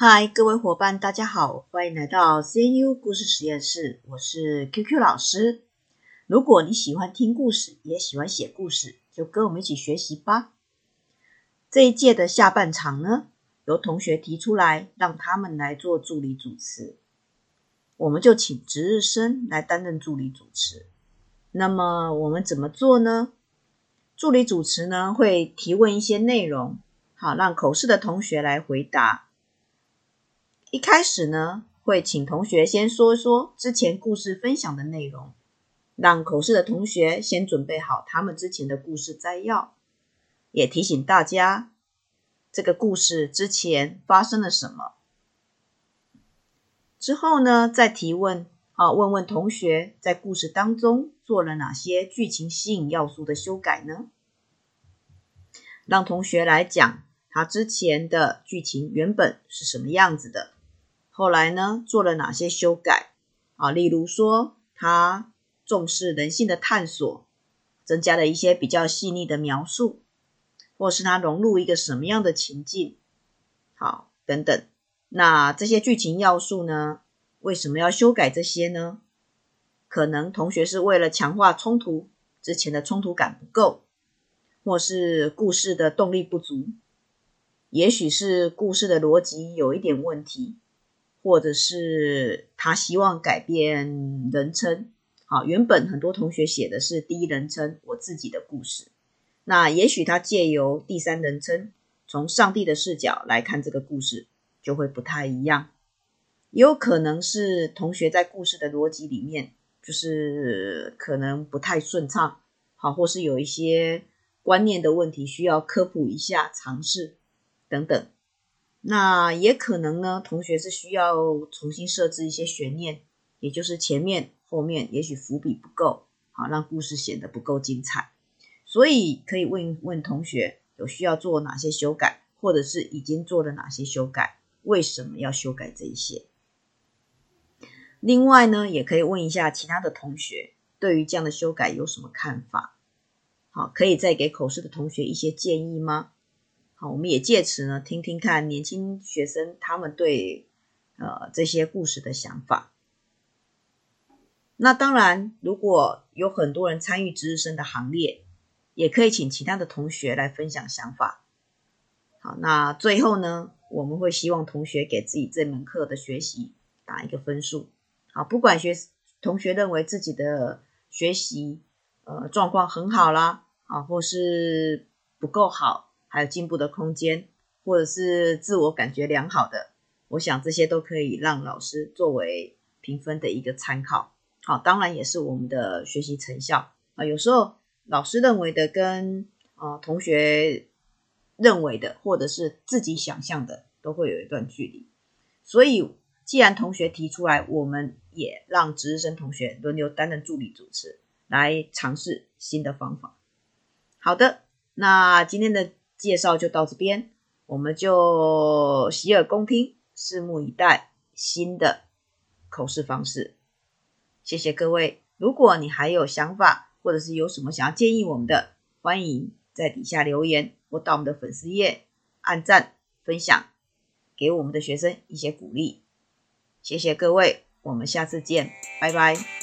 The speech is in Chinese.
嗨，各位伙伴，大家好，欢迎来到 CNU 故事实验室，我是 QQ 老师。如果你喜欢听故事，也喜欢写故事，就跟我们一起学习吧。这一届的下半场呢，由同学提出来，让他们来做助理主持，我们就请值日生来担任助理主持。那么我们怎么做呢？助理主持呢，会提问一些内容，好，让口试的同学来回答。一开始呢，会请同学先说一说之前故事分享的内容，让口试的同学先准备好他们之前的故事摘要，也提醒大家这个故事之前发生了什么。之后呢，再提问，啊，问问同学在故事当中做了哪些剧情吸引要素的修改呢？让同学来讲他之前的剧情原本是什么样子的。后来呢，做了哪些修改啊？例如说，他重视人性的探索，增加了一些比较细腻的描述，或是他融入一个什么样的情境，好，等等。那这些剧情要素呢，为什么要修改这些呢？可能同学是为了强化冲突，之前的冲突感不够，或是故事的动力不足，也许是故事的逻辑有一点问题。或者是他希望改变人称，好，原本很多同学写的是第一人称，我自己的故事，那也许他借由第三人称，从上帝的视角来看这个故事，就会不太一样。也有可能是同学在故事的逻辑里面，就是可能不太顺畅，好，或是有一些观念的问题需要科普一下，尝试等等。那也可能呢，同学是需要重新设置一些悬念，也就是前面后面也许伏笔不够，好，让故事显得不够精彩，所以可以问问同学有需要做哪些修改，或者是已经做了哪些修改，为什么要修改这一些？另外呢，也可以问一下其他的同学对于这样的修改有什么看法？好，可以再给口试的同学一些建议吗？好，我们也借此呢，听听看年轻学生他们对呃这些故事的想法。那当然，如果有很多人参与值日生的行列，也可以请其他的同学来分享想法。好，那最后呢，我们会希望同学给自己这门课的学习打一个分数。好，不管学同学认为自己的学习呃状况很好啦，啊，或是不够好。还有进步的空间，或者是自我感觉良好的，我想这些都可以让老师作为评分的一个参考。好，当然也是我们的学习成效啊。有时候老师认为的跟啊同学认为的，或者是自己想象的，都会有一段距离。所以，既然同学提出来，我们也让值日生同学轮流担任助理主持，来尝试新的方法。好的，那今天的。介绍就到这边，我们就洗耳恭听，拭目以待新的口试方式。谢谢各位，如果你还有想法，或者是有什么想要建议我们的，欢迎在底下留言或到我们的粉丝页按赞分享，给我们的学生一些鼓励。谢谢各位，我们下次见，拜拜。